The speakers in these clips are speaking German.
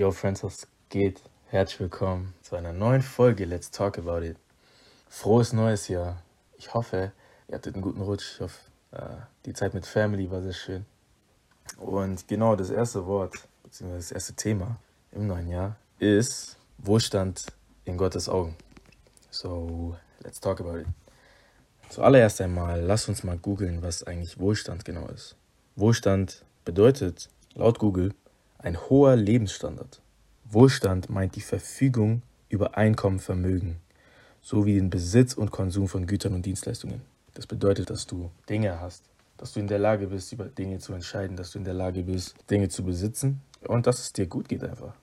Yo, Friends, was geht? Herzlich willkommen zu einer neuen Folge Let's Talk About It. Frohes neues Jahr. Ich hoffe, ihr hattet einen guten Rutsch. Ich hoffe, äh, die Zeit mit Family war sehr schön. Und genau das erste Wort, beziehungsweise das erste Thema im neuen Jahr ist Wohlstand in Gottes Augen. So, let's talk about it. Zuallererst einmal, lass uns mal googeln, was eigentlich Wohlstand genau ist. Wohlstand bedeutet laut Google ein hoher Lebensstandard. Wohlstand meint die Verfügung über Einkommen, Vermögen, sowie den Besitz und Konsum von Gütern und Dienstleistungen. Das bedeutet, dass du Dinge hast, dass du in der Lage bist, über Dinge zu entscheiden, dass du in der Lage bist, Dinge zu besitzen und dass es dir gut geht einfach.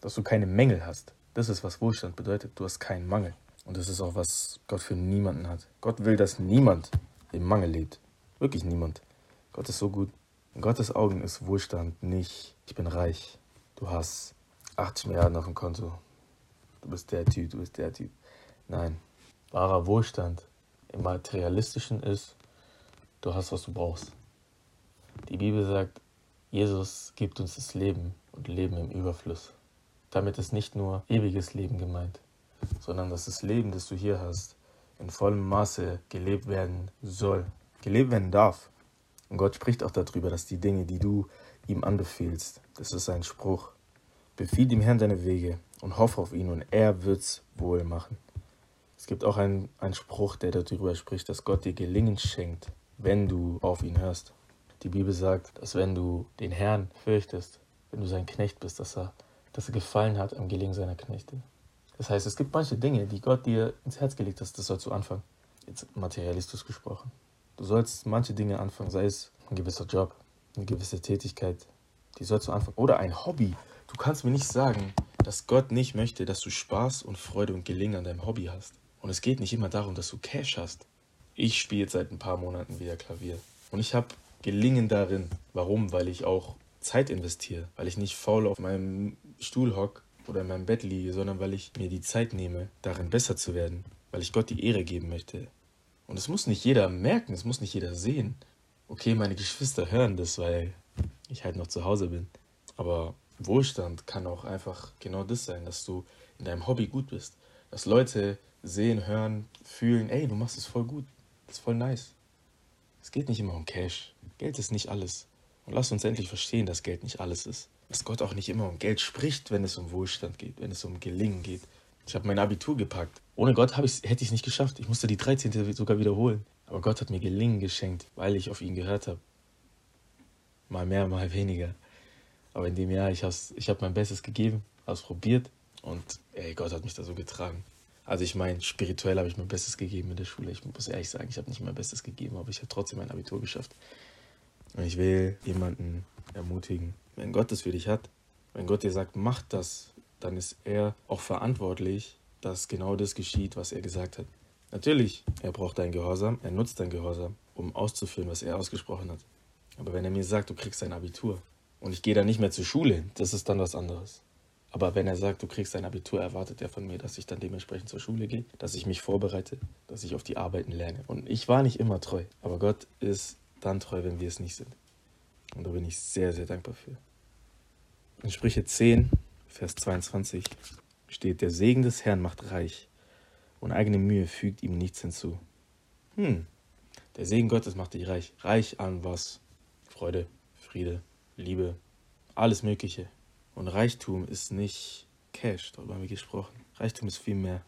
Dass du keine Mängel hast. Das ist, was Wohlstand bedeutet. Du hast keinen Mangel. Und das ist auch, was Gott für niemanden hat. Gott will, dass niemand im Mangel lebt. Wirklich niemand. Gott ist so gut. In Gottes Augen ist Wohlstand nicht, ich bin reich, du hast 80 Milliarden auf dem Konto, du bist der Typ, du bist der Typ. Nein, wahrer Wohlstand im Materialistischen ist, du hast, was du brauchst. Die Bibel sagt, Jesus gibt uns das Leben und Leben im Überfluss. Damit ist nicht nur ewiges Leben gemeint, sondern dass das Leben, das du hier hast, in vollem Maße gelebt werden soll, gelebt werden darf. Und Gott spricht auch darüber, dass die Dinge, die du ihm anbefehlst, das ist ein Spruch. Befiehl dem Herrn deine Wege und hoffe auf ihn und er wird's wohl machen. Es gibt auch einen, einen Spruch, der darüber spricht, dass Gott dir Gelingen schenkt, wenn du auf ihn hörst. Die Bibel sagt, dass wenn du den Herrn fürchtest, wenn du sein Knecht bist, dass er, dass er gefallen hat am Gelingen seiner Knechte. Das heißt, es gibt manche Dinge, die Gott dir ins Herz gelegt hat, das sollst du anfangen. Jetzt materialistisch gesprochen. Du sollst manche Dinge anfangen, sei es ein gewisser Job, eine gewisse Tätigkeit, die sollst du anfangen. Oder ein Hobby. Du kannst mir nicht sagen, dass Gott nicht möchte, dass du Spaß und Freude und Gelingen an deinem Hobby hast. Und es geht nicht immer darum, dass du Cash hast. Ich spiele jetzt seit ein paar Monaten wieder Klavier. Und ich habe Gelingen darin. Warum? Weil ich auch Zeit investiere. Weil ich nicht faul auf meinem Stuhl hock oder in meinem Bett liege, sondern weil ich mir die Zeit nehme, darin besser zu werden. Weil ich Gott die Ehre geben möchte. Und es muss nicht jeder merken, es muss nicht jeder sehen. Okay, meine Geschwister hören das, weil ich halt noch zu Hause bin. Aber Wohlstand kann auch einfach genau das sein, dass du in deinem Hobby gut bist. Dass Leute sehen, hören, fühlen, ey, du machst es voll gut. Das ist voll nice. Es geht nicht immer um Cash. Geld ist nicht alles. Und lass uns endlich verstehen, dass Geld nicht alles ist. Dass Gott auch nicht immer um Geld spricht, wenn es um Wohlstand geht, wenn es um Gelingen geht. Ich habe mein Abitur gepackt. Ohne Gott hätte ich es nicht geschafft. Ich musste die 13. sogar wiederholen. Aber Gott hat mir Gelingen geschenkt, weil ich auf ihn gehört habe. Mal mehr, mal weniger. Aber in dem Jahr, ich habe ich hab mein Bestes gegeben, habe es probiert und ey, Gott hat mich da so getragen. Also ich meine, spirituell habe ich mein Bestes gegeben in der Schule. Ich muss ehrlich sagen, ich habe nicht mein Bestes gegeben, aber ich habe trotzdem mein Abitur geschafft. Und ich will jemanden ermutigen, wenn Gott es für dich hat, wenn Gott dir sagt, mach das, dann ist er auch verantwortlich, dass genau das geschieht, was er gesagt hat. Natürlich, er braucht dein Gehorsam, er nutzt dein Gehorsam, um auszuführen, was er ausgesprochen hat. Aber wenn er mir sagt, du kriegst dein Abitur und ich gehe dann nicht mehr zur Schule, das ist dann was anderes. Aber wenn er sagt, du kriegst dein Abitur, erwartet er von mir, dass ich dann dementsprechend zur Schule gehe, dass ich mich vorbereite, dass ich auf die Arbeiten lerne. Und ich war nicht immer treu, aber Gott ist dann treu, wenn wir es nicht sind. Und da bin ich sehr, sehr dankbar für. In Sprüche 10, Vers 22 steht, der Segen des Herrn macht reich und eigene Mühe fügt ihm nichts hinzu. Hm, der Segen Gottes macht dich reich. Reich an was? Freude, Friede, Liebe, alles Mögliche. Und Reichtum ist nicht Cash, darüber haben wir gesprochen. Reichtum ist viel mehr.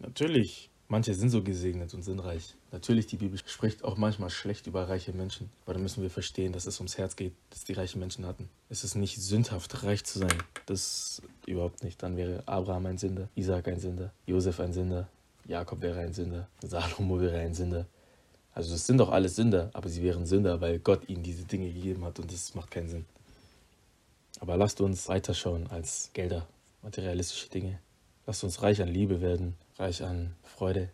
Natürlich, manche sind so gesegnet und sind reich. Natürlich, die Bibel spricht auch manchmal schlecht über reiche Menschen. Aber da müssen wir verstehen, dass es ums Herz geht, das die reichen Menschen hatten. Es ist nicht sündhaft, reich zu sein. Das überhaupt nicht. Dann wäre Abraham ein Sünder, Isaac ein Sünder, Josef ein Sünder, Jakob wäre ein Sünder, Salomo wäre ein Sünder. Also es sind doch alles Sünder, aber sie wären Sünder, weil Gott ihnen diese Dinge gegeben hat und das macht keinen Sinn. Aber lasst uns weiterschauen als Gelder, materialistische Dinge. Lasst uns reich an Liebe werden, reich an Freude.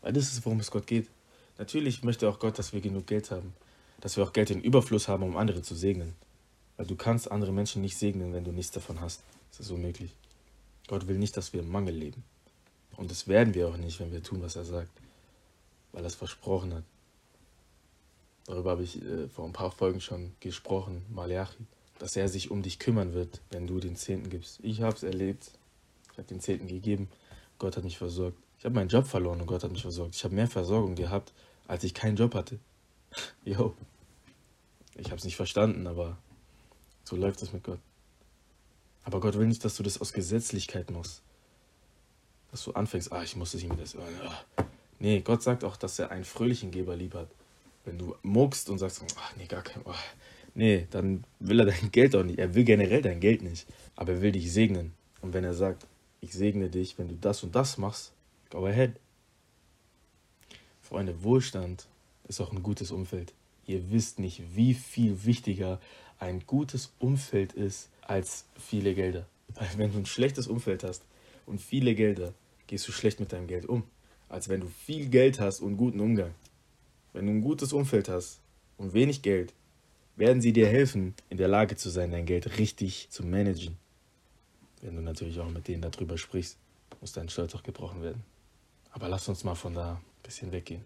Weil das ist, worum es Gott geht. Natürlich möchte auch Gott, dass wir genug Geld haben. Dass wir auch Geld in Überfluss haben, um andere zu segnen. Weil du kannst andere Menschen nicht segnen, wenn du nichts davon hast. Das ist unmöglich. Gott will nicht, dass wir im Mangel leben. Und das werden wir auch nicht, wenn wir tun, was er sagt. Weil er es versprochen hat. Darüber habe ich äh, vor ein paar Folgen schon gesprochen. Malachi. dass er sich um dich kümmern wird, wenn du den Zehnten gibst. Ich habe es erlebt. Ich habe den Zehnten gegeben. Gott hat mich versorgt. Ich habe meinen Job verloren und Gott hat mich versorgt. Ich habe mehr Versorgung gehabt, als ich keinen Job hatte. Jo. Ich habe es nicht verstanden, aber so läuft es mit Gott. Aber Gott will nicht, dass du das aus Gesetzlichkeit machst. Dass du anfängst, ah, ich muss es ihm das. Ah. Nee, Gott sagt auch, dass er einen fröhlichen Geber lieb hat. Wenn du muckst und sagst, ach nee, gar kein. Oh. Nee, dann will er dein Geld auch nicht. Er will generell dein Geld nicht. Aber er will dich segnen. Und wenn er sagt, ich segne dich, wenn du das und das machst, go ahead. Freunde, Wohlstand ist auch ein gutes Umfeld. Ihr wisst nicht, wie viel wichtiger ein gutes Umfeld ist als viele Gelder. Weil wenn du ein schlechtes Umfeld hast und viele Gelder, gehst du schlecht mit deinem Geld um. Als wenn du viel Geld hast und guten Umgang. Wenn du ein gutes Umfeld hast und wenig Geld, werden sie dir helfen, in der Lage zu sein, dein Geld richtig zu managen. Wenn du natürlich auch mit denen darüber sprichst, muss dein Stolz auch gebrochen werden. Aber lass uns mal von da ein bisschen weggehen.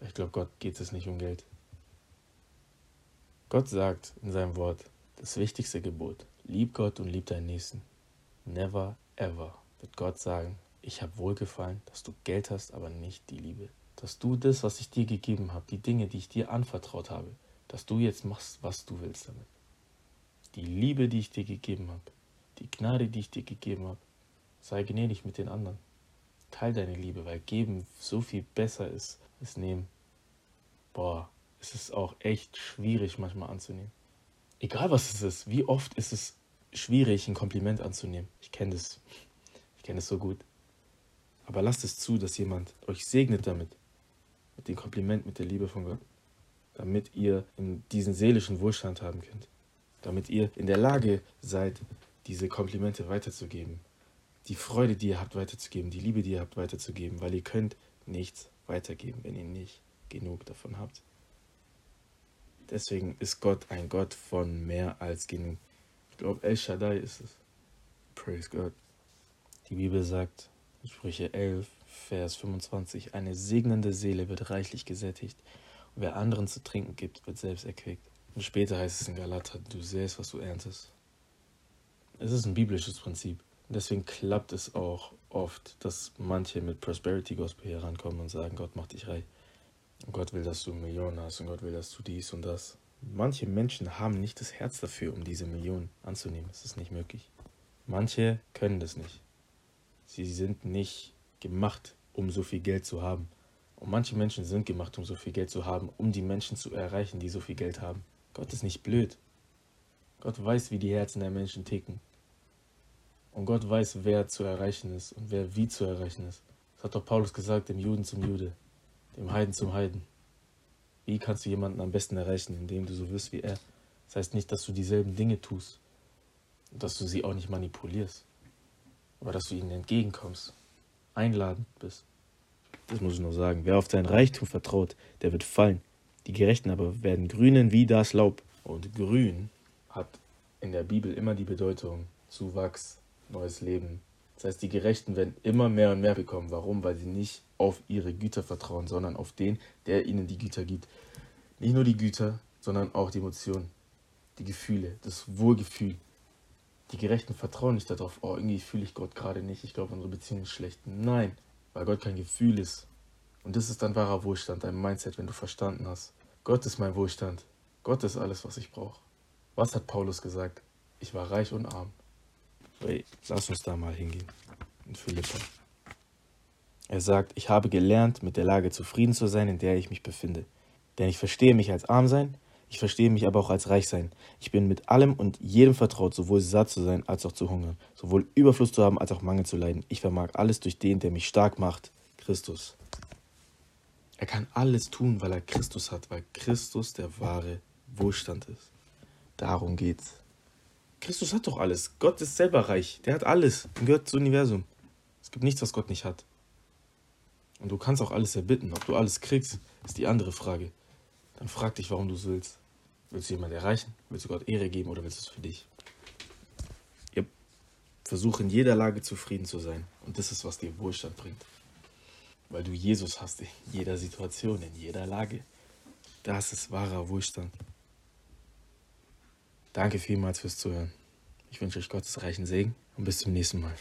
Ich glaube, Gott geht es nicht um Geld. Gott sagt in seinem Wort, das wichtigste Gebot, lieb Gott und lieb deinen Nächsten. Never ever wird Gott sagen, ich habe wohlgefallen, dass du Geld hast, aber nicht die Liebe. Dass du das, was ich dir gegeben habe, die Dinge, die ich dir anvertraut habe, dass du jetzt machst, was du willst damit. Die Liebe, die ich dir gegeben habe, die Gnade, die ich dir gegeben habe, sei gnädig mit den anderen. Teil deine Liebe, weil geben so viel besser ist als nehmen. Boah, es ist auch echt schwierig manchmal anzunehmen. Egal was es ist, wie oft ist es schwierig, ein Kompliment anzunehmen. Ich kenne das. Ich kenne es so gut. Aber lasst es zu, dass jemand euch segnet damit. Mit dem Kompliment, mit der Liebe von Gott. Damit ihr diesen seelischen Wohlstand haben könnt. Damit ihr in der Lage seid, diese Komplimente weiterzugeben. Die Freude, die ihr habt, weiterzugeben. Die Liebe, die ihr habt, weiterzugeben. Weil ihr könnt nichts weitergeben, wenn ihr nicht genug davon habt. Deswegen ist Gott ein Gott von mehr als genug. Ich glaube, El Shaddai ist es. Praise God. Die Bibel sagt, Sprüche 11, Vers 25, eine segnende Seele wird reichlich gesättigt und wer anderen zu trinken gibt, wird selbst erquickt. Und später heißt es in Galater, du sähst, was du erntest. Es ist ein biblisches Prinzip. Deswegen klappt es auch oft, dass manche mit Prosperity Gospel herankommen und sagen, Gott macht dich reich. Und Gott will, dass du Millionen hast und Gott will, dass du dies und das. Manche Menschen haben nicht das Herz dafür, um diese Millionen anzunehmen. Es ist nicht möglich. Manche können das nicht. Sie sind nicht gemacht, um so viel Geld zu haben. Und manche Menschen sind gemacht, um so viel Geld zu haben, um die Menschen zu erreichen, die so viel Geld haben. Gott ist nicht blöd. Gott weiß, wie die Herzen der Menschen ticken. Und Gott weiß, wer zu erreichen ist und wer wie zu erreichen ist. Das hat doch Paulus gesagt, dem Juden zum Jude, dem Heiden zum Heiden. Wie kannst du jemanden am besten erreichen, indem du so wirst wie er? Das heißt nicht, dass du dieselben Dinge tust und dass du sie auch nicht manipulierst aber dass du ihnen entgegenkommst, einladend bist. Das muss ich nur sagen. Wer auf dein Reichtum vertraut, der wird fallen. Die Gerechten aber werden grünen wie das Laub. Und grün hat in der Bibel immer die Bedeutung Zuwachs, neues Leben. Das heißt, die Gerechten werden immer mehr und mehr bekommen. Warum? Weil sie nicht auf ihre Güter vertrauen, sondern auf den, der ihnen die Güter gibt. Nicht nur die Güter, sondern auch die Emotionen, die Gefühle, das Wohlgefühl, die Gerechten vertrauen nicht darauf, oh, irgendwie fühle ich Gott gerade nicht, ich glaube, unsere Beziehung ist schlecht. Nein, weil Gott kein Gefühl ist. Und das ist dein wahrer Wohlstand, dein Mindset, wenn du verstanden hast. Gott ist mein Wohlstand. Gott ist alles, was ich brauche. Was hat Paulus gesagt? Ich war reich und arm. Hey, lass uns da mal hingehen. In Philippa. Er sagt, ich habe gelernt, mit der Lage zufrieden zu sein, in der ich mich befinde. Denn ich verstehe mich als arm sein, ich verstehe mich aber auch als reich sein. Ich bin mit allem und jedem vertraut, sowohl satt zu sein als auch zu hungern, sowohl Überfluss zu haben als auch Mangel zu leiden. Ich vermag alles durch den, der mich stark macht, Christus. Er kann alles tun, weil er Christus hat, weil Christus der wahre Wohlstand ist. Darum geht's. Christus hat doch alles. Gott ist selber reich. Der hat alles und gehört zum Universum. Es gibt nichts, was Gott nicht hat. Und du kannst auch alles erbitten. Ob du alles kriegst, ist die andere Frage. Dann frag dich, warum du es willst. Willst du jemanden erreichen? Willst du Gott Ehre geben oder willst du es für dich? Yep. Versuche in jeder Lage zufrieden zu sein. Und das ist, was dir Wohlstand bringt. Weil du Jesus hast in jeder Situation, in jeder Lage. Das ist wahrer Wohlstand. Danke vielmals fürs Zuhören. Ich wünsche euch Gottes reichen Segen und bis zum nächsten Mal.